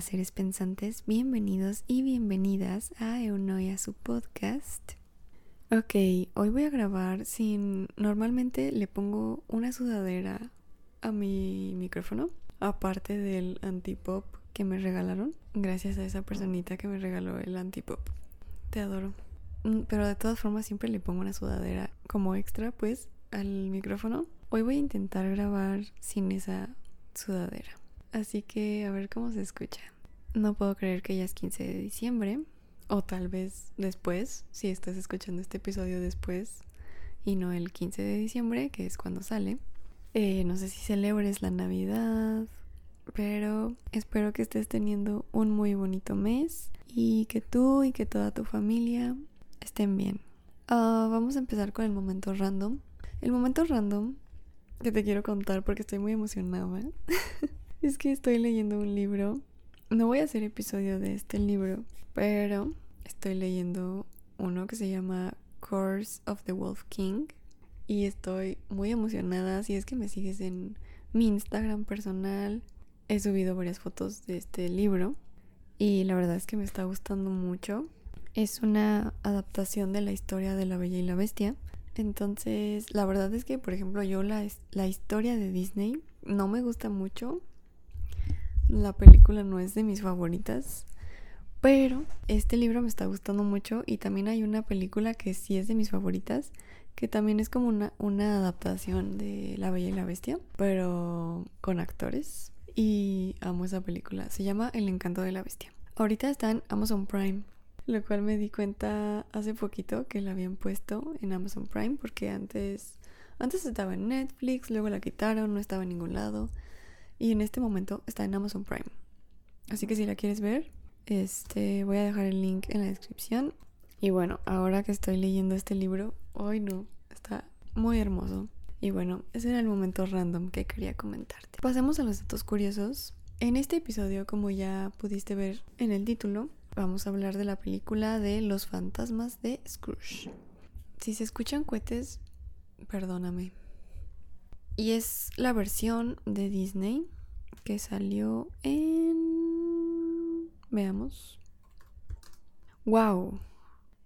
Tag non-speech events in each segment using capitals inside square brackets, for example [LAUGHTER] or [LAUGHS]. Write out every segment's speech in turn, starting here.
Seres pensantes, bienvenidos y bienvenidas a Eunoia, su podcast. Ok, hoy voy a grabar sin... Normalmente le pongo una sudadera a mi micrófono, aparte del antipop que me regalaron, gracias a esa personita que me regaló el antipop. Te adoro. Mm, Pero de todas formas siempre le pongo una sudadera como extra, pues, al micrófono. Hoy voy a intentar grabar sin esa sudadera. Así que a ver cómo se escucha. No puedo creer que ya es 15 de diciembre. O tal vez después, si estás escuchando este episodio después y no el 15 de diciembre, que es cuando sale. Eh, no sé si celebres la Navidad, pero espero que estés teniendo un muy bonito mes y que tú y que toda tu familia estén bien. Ah, vamos a empezar con el momento random. El momento random que te quiero contar porque estoy muy emocionada. [LAUGHS] es que estoy leyendo un libro. No voy a hacer episodio de este libro, pero estoy leyendo uno que se llama Course of the Wolf King. Y estoy muy emocionada. Si es que me sigues en mi Instagram personal, he subido varias fotos de este libro. Y la verdad es que me está gustando mucho. Es una adaptación de la historia de La Bella y la Bestia. Entonces, la verdad es que, por ejemplo, yo la, la historia de Disney no me gusta mucho. La película no es de mis favoritas. Pero este libro me está gustando mucho y también hay una película que sí es de mis favoritas, que también es como una, una adaptación de La Bella y la Bestia, pero con actores. Y amo esa película. Se llama El encanto de la bestia. Ahorita está en Amazon Prime, lo cual me di cuenta hace poquito que la habían puesto en Amazon Prime porque antes antes estaba en Netflix, luego la quitaron, no estaba en ningún lado y en este momento está en Amazon Prime. Así que si la quieres ver, este voy a dejar el link en la descripción. Y bueno, ahora que estoy leyendo este libro, hoy no, está muy hermoso. Y bueno, ese era el momento random que quería comentarte. Pasemos a los datos curiosos. En este episodio, como ya pudiste ver en el título, vamos a hablar de la película de Los fantasmas de Scrooge. Si se escuchan cohetes, perdóname. Y es la versión de Disney que salió en... Veamos. ¡Wow!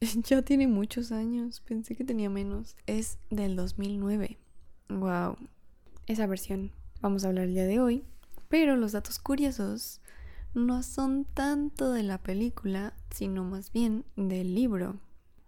[LAUGHS] Ya tiene muchos años, pensé que tenía menos. Es del 2009. ¡Wow! Esa versión vamos a hablar el día de hoy. Pero los datos curiosos no son tanto de la película, sino más bien del libro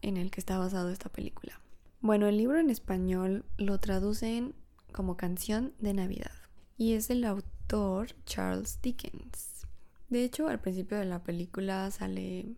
en el que está basado esta película. Bueno, el libro en español lo traducen como canción de Navidad y es el autor Charles Dickens. De hecho, al principio de la película sale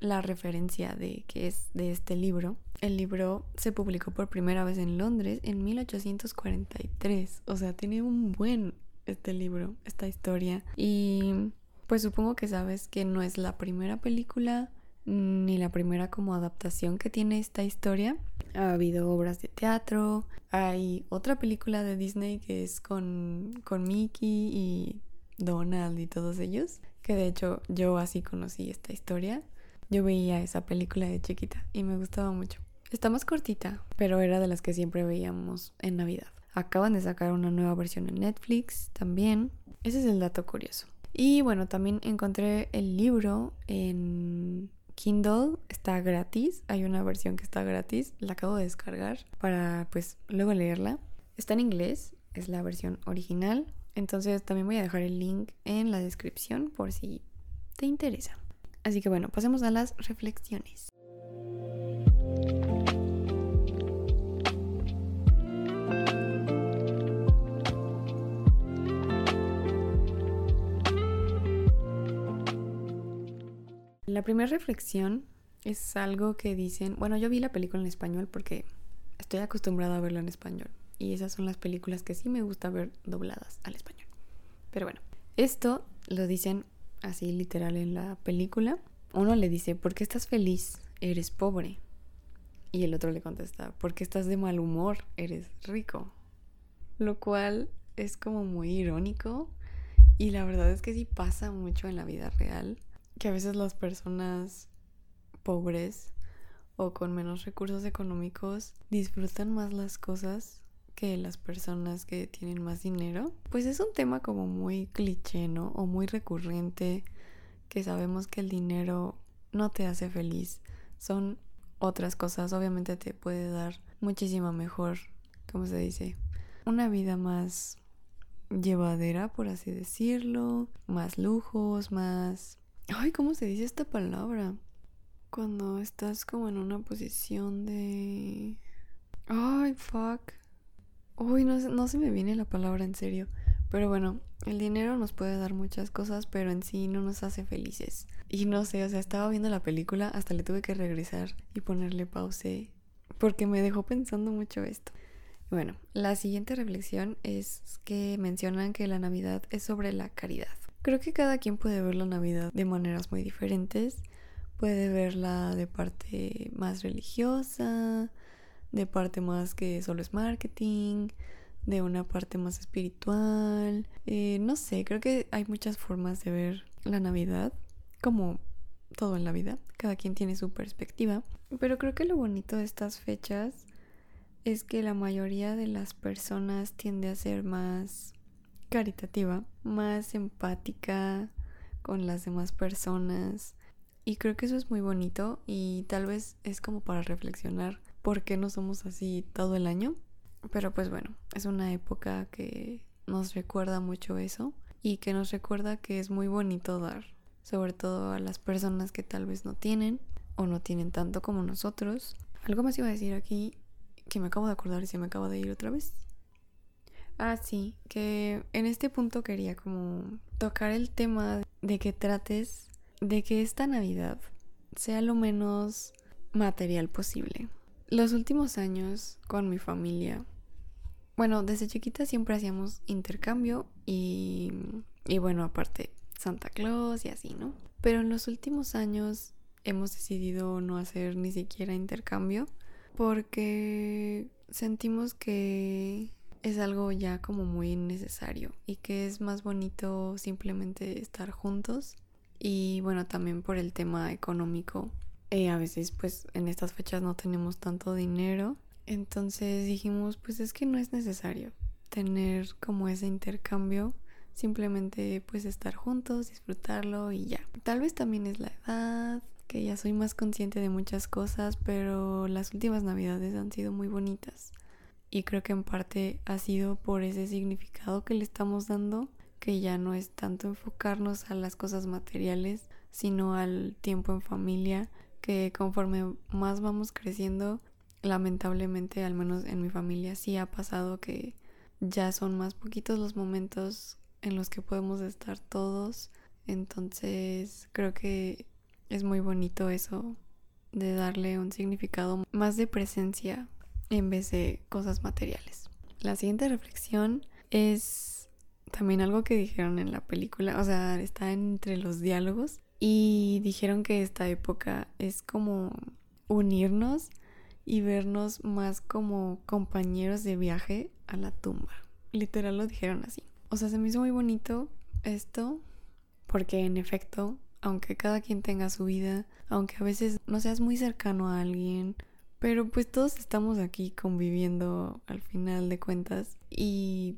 la referencia de que es de este libro. El libro se publicó por primera vez en Londres en 1843, o sea, tiene un buen este libro, esta historia. Y pues supongo que sabes que no es la primera película ni la primera como adaptación que tiene esta historia. Ha habido obras de teatro, hay otra película de Disney que es con, con Mickey y Donald y todos ellos, que de hecho yo así conocí esta historia. Yo veía esa película de chiquita y me gustaba mucho. Está más cortita, pero era de las que siempre veíamos en Navidad. Acaban de sacar una nueva versión en Netflix también. Ese es el dato curioso. Y bueno, también encontré el libro en Kindle. Está gratis. Hay una versión que está gratis. La acabo de descargar para pues luego leerla. Está en inglés. Es la versión original. Entonces también voy a dejar el link en la descripción por si te interesa. Así que bueno, pasemos a las reflexiones. La primera reflexión es algo que dicen, bueno, yo vi la película en español porque estoy acostumbrada a verla en español y esas son las películas que sí me gusta ver dobladas al español. Pero bueno, esto lo dicen así literal en la película. Uno le dice, ¿por qué estás feliz? Eres pobre. Y el otro le contesta, ¿por qué estás de mal humor? Eres rico. Lo cual es como muy irónico y la verdad es que sí pasa mucho en la vida real que a veces las personas pobres o con menos recursos económicos disfrutan más las cosas que las personas que tienen más dinero. Pues es un tema como muy cliché, ¿no? O muy recurrente, que sabemos que el dinero no te hace feliz. Son otras cosas, obviamente te puede dar muchísimo mejor, ¿cómo se dice? Una vida más llevadera, por así decirlo, más lujos, más... Ay, ¿cómo se dice esta palabra? Cuando estás como en una posición de... Ay, fuck. Uy, no, no se me viene la palabra en serio. Pero bueno, el dinero nos puede dar muchas cosas, pero en sí no nos hace felices. Y no sé, o sea, estaba viendo la película, hasta le tuve que regresar y ponerle pause, porque me dejó pensando mucho esto. Bueno, la siguiente reflexión es que mencionan que la Navidad es sobre la caridad. Creo que cada quien puede ver la Navidad de maneras muy diferentes. Puede verla de parte más religiosa, de parte más que solo es marketing, de una parte más espiritual. Eh, no sé, creo que hay muchas formas de ver la Navidad, como todo en la vida. Cada quien tiene su perspectiva. Pero creo que lo bonito de estas fechas es que la mayoría de las personas tiende a ser más caritativa, más empática con las demás personas. Y creo que eso es muy bonito y tal vez es como para reflexionar por qué no somos así todo el año. Pero pues bueno, es una época que nos recuerda mucho eso y que nos recuerda que es muy bonito dar, sobre todo a las personas que tal vez no tienen o no tienen tanto como nosotros. Algo más iba a decir aquí que me acabo de acordar y se me acaba de ir otra vez. Ah, sí, que en este punto quería como tocar el tema de que trates de que esta Navidad sea lo menos material posible. Los últimos años con mi familia, bueno, desde chiquita siempre hacíamos intercambio y, y bueno, aparte Santa Claus y así, ¿no? Pero en los últimos años hemos decidido no hacer ni siquiera intercambio porque sentimos que es algo ya como muy necesario y que es más bonito simplemente estar juntos y bueno también por el tema económico eh, a veces pues en estas fechas no tenemos tanto dinero. Entonces dijimos pues es que no es necesario tener como ese intercambio. Simplemente pues estar juntos, disfrutarlo y ya. Tal vez también es la edad, que ya soy más consciente de muchas cosas, pero las últimas navidades han sido muy bonitas. Y creo que en parte ha sido por ese significado que le estamos dando, que ya no es tanto enfocarnos a las cosas materiales, sino al tiempo en familia, que conforme más vamos creciendo, lamentablemente, al menos en mi familia, sí ha pasado que ya son más poquitos los momentos en los que podemos estar todos. Entonces creo que es muy bonito eso de darle un significado más de presencia en vez de cosas materiales. La siguiente reflexión es también algo que dijeron en la película, o sea, está entre los diálogos y dijeron que esta época es como unirnos y vernos más como compañeros de viaje a la tumba. Literal lo dijeron así. O sea, se me hizo muy bonito esto porque en efecto, aunque cada quien tenga su vida, aunque a veces no seas muy cercano a alguien, pero pues todos estamos aquí conviviendo al final de cuentas y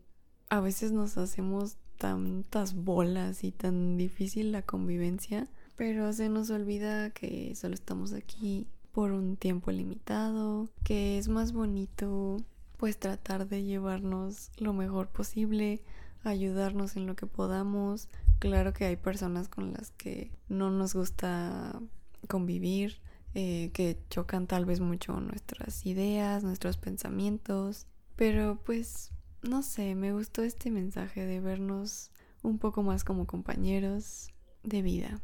a veces nos hacemos tantas bolas y tan difícil la convivencia, pero se nos olvida que solo estamos aquí por un tiempo limitado, que es más bonito pues tratar de llevarnos lo mejor posible, ayudarnos en lo que podamos. Claro que hay personas con las que no nos gusta convivir, eh, que chocan tal vez mucho nuestras ideas, nuestros pensamientos, pero pues no sé, me gustó este mensaje de vernos un poco más como compañeros de vida,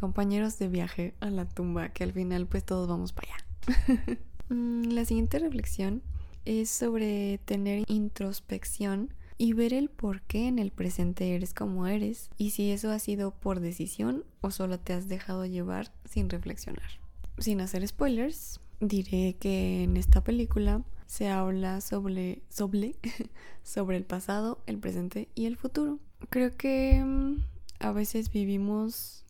compañeros de viaje a la tumba, que al final pues todos vamos para allá. [LAUGHS] Mm, la siguiente reflexión es sobre tener introspección y ver el por qué en el presente eres como eres y si eso ha sido por decisión o solo te has dejado llevar sin reflexionar. Sin hacer spoilers, diré que en esta película se habla sobre, sobre, [LAUGHS] sobre el pasado, el presente y el futuro. Creo que mm, a veces vivimos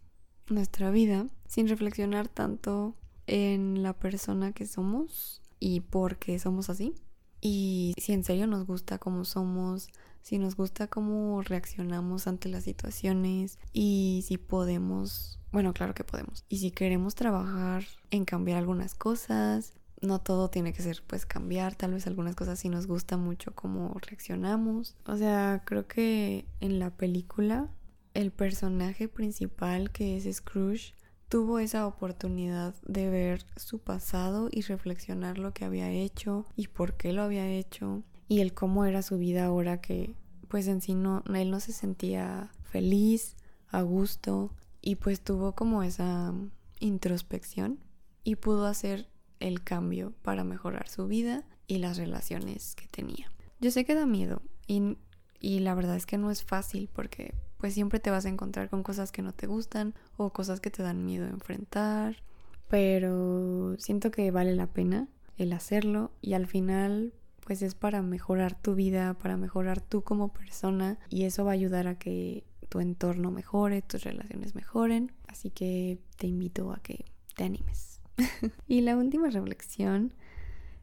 nuestra vida sin reflexionar tanto en la persona que somos y por qué somos así. y si en serio nos gusta cómo somos, si nos gusta cómo reaccionamos ante las situaciones y si podemos, bueno, claro que podemos. Y si queremos trabajar en cambiar algunas cosas, no todo tiene que ser pues cambiar, tal vez algunas cosas sí nos gusta mucho cómo reaccionamos. O sea, creo que en la película el personaje principal que es Scrooge tuvo esa oportunidad de ver su pasado y reflexionar lo que había hecho y por qué lo había hecho y el cómo era su vida ahora que pues en sí no, él no se sentía feliz, a gusto y pues tuvo como esa introspección y pudo hacer el cambio para mejorar su vida y las relaciones que tenía. Yo sé que da miedo y, y la verdad es que no es fácil porque pues siempre te vas a encontrar con cosas que no te gustan o cosas que te dan miedo enfrentar, pero siento que vale la pena el hacerlo y al final pues es para mejorar tu vida, para mejorar tú como persona y eso va a ayudar a que tu entorno mejore, tus relaciones mejoren, así que te invito a que te animes. [LAUGHS] y la última reflexión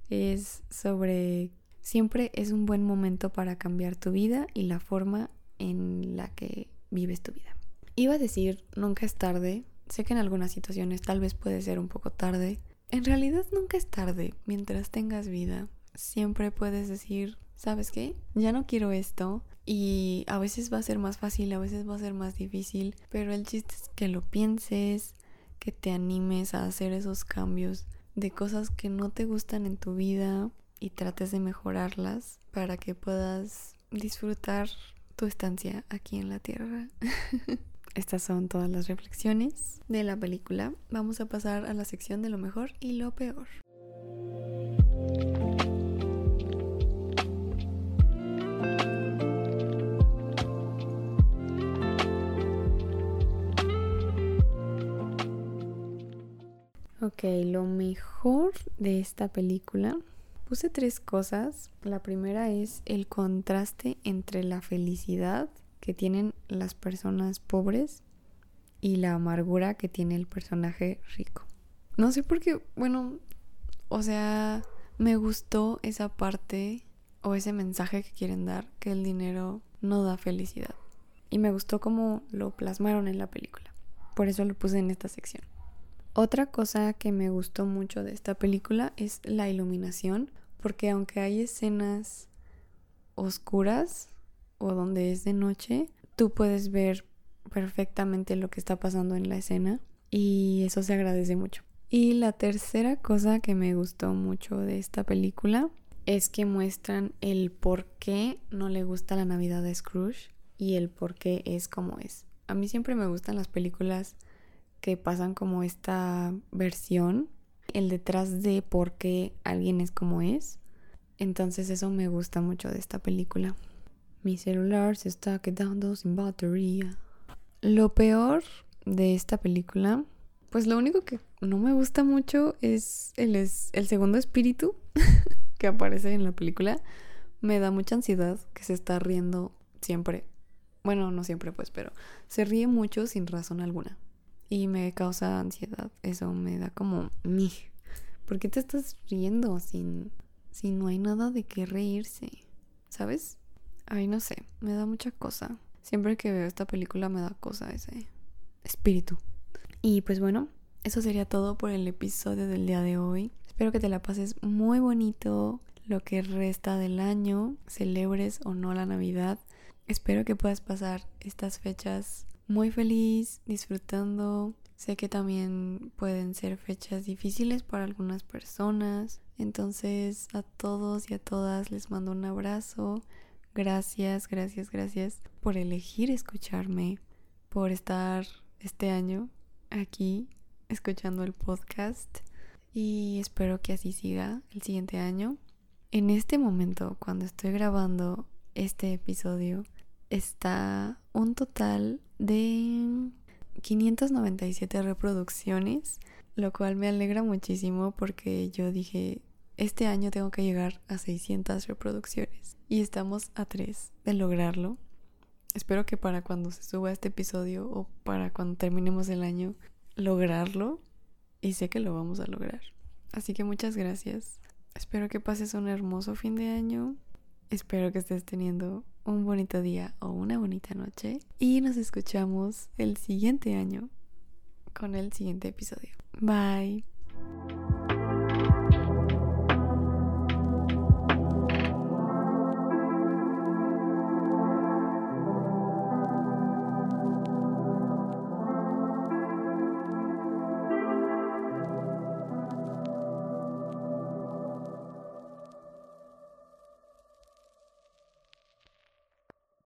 es sobre siempre es un buen momento para cambiar tu vida y la forma en la que vives tu vida. Iba a decir, nunca es tarde. Sé que en algunas situaciones tal vez puede ser un poco tarde. En realidad nunca es tarde mientras tengas vida. Siempre puedes decir, ¿sabes qué? Ya no quiero esto. Y a veces va a ser más fácil, a veces va a ser más difícil. Pero el chiste es que lo pienses, que te animes a hacer esos cambios de cosas que no te gustan en tu vida y trates de mejorarlas para que puedas disfrutar tu estancia aquí en la Tierra. [LAUGHS] Estas son todas las reflexiones de la película. Vamos a pasar a la sección de lo mejor y lo peor. Ok, lo mejor de esta película Puse tres cosas. La primera es el contraste entre la felicidad que tienen las personas pobres y la amargura que tiene el personaje rico. No sé por qué, bueno, o sea, me gustó esa parte o ese mensaje que quieren dar, que el dinero no da felicidad. Y me gustó cómo lo plasmaron en la película. Por eso lo puse en esta sección. Otra cosa que me gustó mucho de esta película es la iluminación, porque aunque hay escenas oscuras o donde es de noche, tú puedes ver perfectamente lo que está pasando en la escena y eso se agradece mucho. Y la tercera cosa que me gustó mucho de esta película es que muestran el por qué no le gusta la Navidad de Scrooge y el por qué es como es. A mí siempre me gustan las películas que pasan como esta versión, el detrás de por qué alguien es como es. Entonces eso me gusta mucho de esta película. Mi celular se está quedando sin batería. Lo peor de esta película, pues lo único que no me gusta mucho es el, es el segundo espíritu [LAUGHS] que aparece en la película. Me da mucha ansiedad que se está riendo siempre. Bueno, no siempre pues, pero se ríe mucho sin razón alguna y me causa ansiedad. Eso me da como, mi, ¿por qué te estás riendo sin, si no hay nada de qué reírse? ¿Sabes? Ay, no sé, me da mucha cosa. Siempre que veo esta película me da cosa ese espíritu. Y pues bueno, eso sería todo por el episodio del día de hoy. Espero que te la pases muy bonito lo que resta del año, celebres o no la Navidad. Espero que puedas pasar estas fechas muy feliz, disfrutando. Sé que también pueden ser fechas difíciles para algunas personas. Entonces a todos y a todas les mando un abrazo. Gracias, gracias, gracias por elegir escucharme, por estar este año aquí escuchando el podcast y espero que así siga el siguiente año. En este momento, cuando estoy grabando este episodio, está un total de 597 reproducciones, lo cual me alegra muchísimo porque yo dije, este año tengo que llegar a 600 reproducciones y estamos a 3 de lograrlo. Espero que para cuando se suba este episodio o para cuando terminemos el año, lograrlo y sé que lo vamos a lograr. Así que muchas gracias. Espero que pases un hermoso fin de año. Espero que estés teniendo un bonito día o una bonita noche. Y nos escuchamos el siguiente año con el siguiente episodio. Bye.